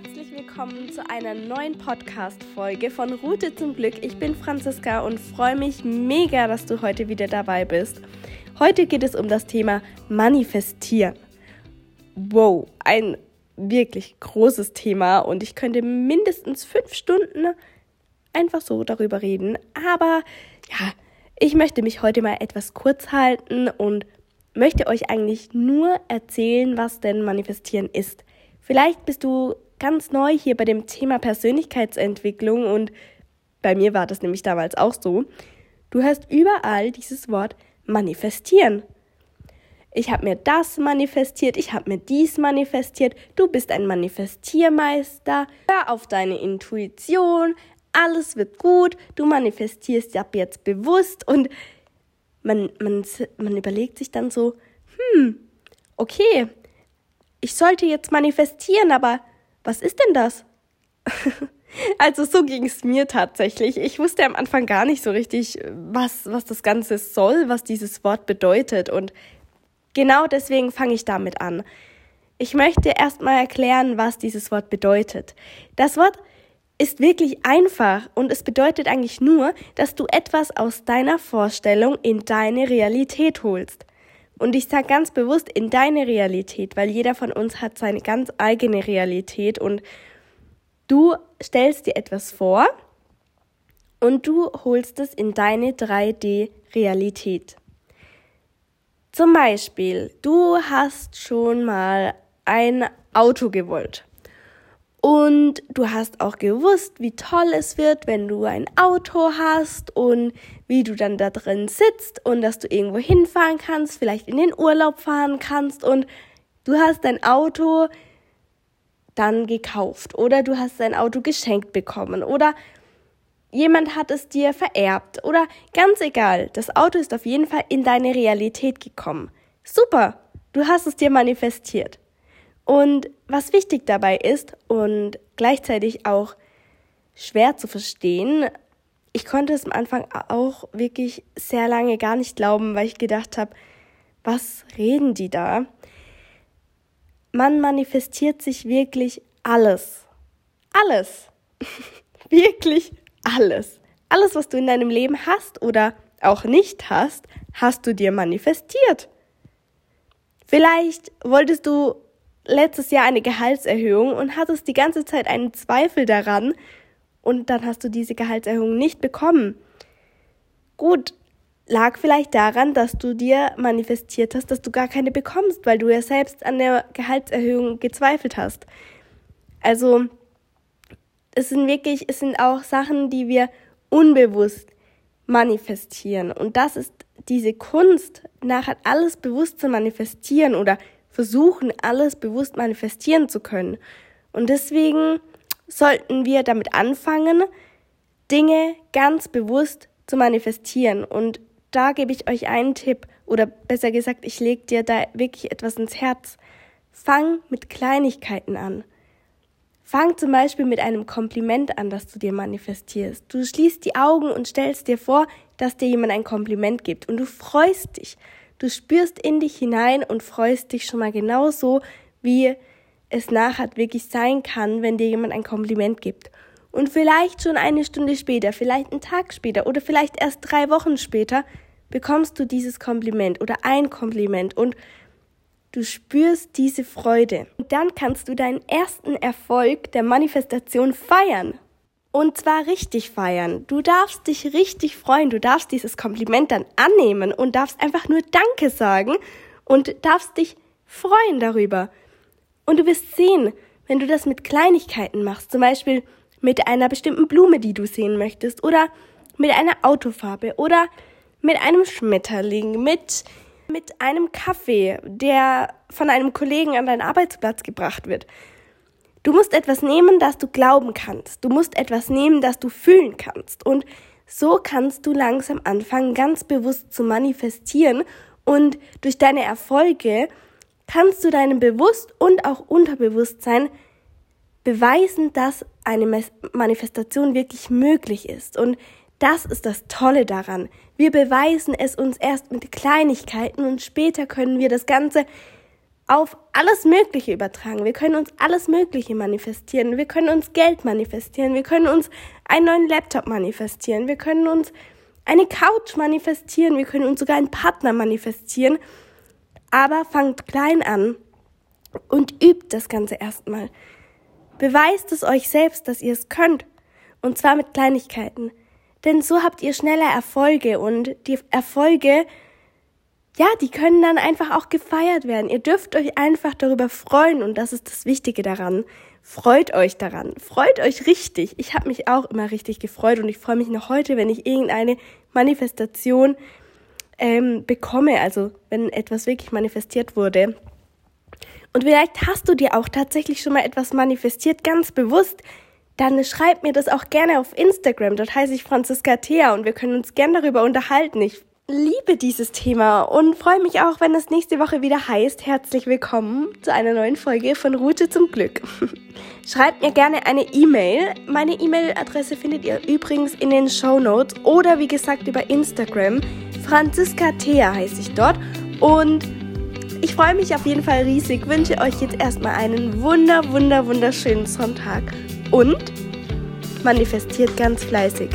herzlich willkommen zu einer neuen Podcast-Folge von Route zum Glück. Ich bin Franziska und freue mich mega, dass du heute wieder dabei bist. Heute geht es um das Thema Manifestieren. Wow, ein wirklich großes Thema und ich könnte mindestens fünf Stunden einfach so darüber reden. Aber ja, ich möchte mich heute mal etwas kurz halten und möchte euch eigentlich nur erzählen, was denn Manifestieren ist. Vielleicht bist du ganz neu hier bei dem Thema Persönlichkeitsentwicklung und bei mir war das nämlich damals auch so. Du hörst überall dieses Wort manifestieren. Ich habe mir das manifestiert, ich habe mir dies manifestiert, du bist ein Manifestiermeister, hör auf deine Intuition, alles wird gut, du manifestierst ab jetzt bewusst und man, man, man überlegt sich dann so, hm, okay, ich sollte jetzt manifestieren, aber was ist denn das? also so ging es mir tatsächlich. Ich wusste am Anfang gar nicht so richtig, was, was das Ganze soll, was dieses Wort bedeutet. Und genau deswegen fange ich damit an. Ich möchte erstmal erklären, was dieses Wort bedeutet. Das Wort ist wirklich einfach und es bedeutet eigentlich nur, dass du etwas aus deiner Vorstellung in deine Realität holst. Und ich sage ganz bewusst in deine Realität, weil jeder von uns hat seine ganz eigene Realität und du stellst dir etwas vor und du holst es in deine 3D-Realität. Zum Beispiel, du hast schon mal ein Auto gewollt. Und du hast auch gewusst, wie toll es wird, wenn du ein Auto hast und wie du dann da drin sitzt und dass du irgendwo hinfahren kannst, vielleicht in den Urlaub fahren kannst und du hast dein Auto dann gekauft oder du hast dein Auto geschenkt bekommen oder jemand hat es dir vererbt oder ganz egal, das Auto ist auf jeden Fall in deine Realität gekommen. Super, du hast es dir manifestiert. Und was wichtig dabei ist und gleichzeitig auch schwer zu verstehen, ich konnte es am Anfang auch wirklich sehr lange gar nicht glauben, weil ich gedacht habe, was reden die da? Man manifestiert sich wirklich alles. Alles. wirklich alles. Alles, was du in deinem Leben hast oder auch nicht hast, hast du dir manifestiert. Vielleicht wolltest du letztes Jahr eine Gehaltserhöhung und hattest die ganze Zeit einen Zweifel daran und dann hast du diese Gehaltserhöhung nicht bekommen. Gut, lag vielleicht daran, dass du dir manifestiert hast, dass du gar keine bekommst, weil du ja selbst an der Gehaltserhöhung gezweifelt hast. Also, es sind wirklich, es sind auch Sachen, die wir unbewusst manifestieren. Und das ist diese Kunst, nachher alles bewusst zu manifestieren oder versuchen, alles bewusst manifestieren zu können. Und deswegen sollten wir damit anfangen, Dinge ganz bewusst zu manifestieren. Und da gebe ich euch einen Tipp, oder besser gesagt, ich lege dir da wirklich etwas ins Herz. Fang mit Kleinigkeiten an. Fang zum Beispiel mit einem Kompliment an, das du dir manifestierst. Du schließt die Augen und stellst dir vor, dass dir jemand ein Kompliment gibt und du freust dich. Du spürst in dich hinein und freust dich schon mal genauso, wie es nachher wirklich sein kann, wenn dir jemand ein Kompliment gibt. Und vielleicht schon eine Stunde später, vielleicht einen Tag später oder vielleicht erst drei Wochen später bekommst du dieses Kompliment oder ein Kompliment und du spürst diese Freude. Und dann kannst du deinen ersten Erfolg der Manifestation feiern. Und zwar richtig feiern. Du darfst dich richtig freuen. Du darfst dieses Kompliment dann annehmen und darfst einfach nur Danke sagen und darfst dich freuen darüber. Und du wirst sehen, wenn du das mit Kleinigkeiten machst, zum Beispiel mit einer bestimmten Blume, die du sehen möchtest, oder mit einer Autofarbe, oder mit einem Schmetterling, mit, mit einem Kaffee, der von einem Kollegen an deinen Arbeitsplatz gebracht wird. Du musst etwas nehmen, das du glauben kannst. Du musst etwas nehmen, das du fühlen kannst. Und so kannst du langsam anfangen, ganz bewusst zu manifestieren. Und durch deine Erfolge kannst du deinem Bewusst- und auch Unterbewusstsein beweisen, dass eine Manifestation wirklich möglich ist. Und das ist das Tolle daran. Wir beweisen es uns erst mit Kleinigkeiten und später können wir das Ganze auf alles Mögliche übertragen. Wir können uns alles Mögliche manifestieren. Wir können uns Geld manifestieren. Wir können uns einen neuen Laptop manifestieren. Wir können uns eine Couch manifestieren. Wir können uns sogar einen Partner manifestieren. Aber fangt klein an und übt das Ganze erstmal. Beweist es euch selbst, dass ihr es könnt. Und zwar mit Kleinigkeiten. Denn so habt ihr schneller Erfolge und die Erfolge ja, die können dann einfach auch gefeiert werden. Ihr dürft euch einfach darüber freuen und das ist das Wichtige daran. Freut euch daran. Freut euch richtig. Ich habe mich auch immer richtig gefreut und ich freue mich noch heute, wenn ich irgendeine Manifestation ähm, bekomme, also wenn etwas wirklich manifestiert wurde. Und vielleicht hast du dir auch tatsächlich schon mal etwas manifestiert, ganz bewusst. Dann schreib mir das auch gerne auf Instagram. Dort heiße ich Franziska Thea und wir können uns gerne darüber unterhalten. Ich liebe dieses Thema und freue mich auch, wenn es nächste Woche wieder heißt, herzlich willkommen zu einer neuen Folge von Route zum Glück. Schreibt mir gerne eine E-Mail. Meine E-Mail-Adresse findet ihr übrigens in den Show Notes oder wie gesagt über Instagram. Franziska Thea heiße ich dort und ich freue mich auf jeden Fall riesig, wünsche euch jetzt erstmal einen wunder, wunder, wunderschönen Sonntag und manifestiert ganz fleißig.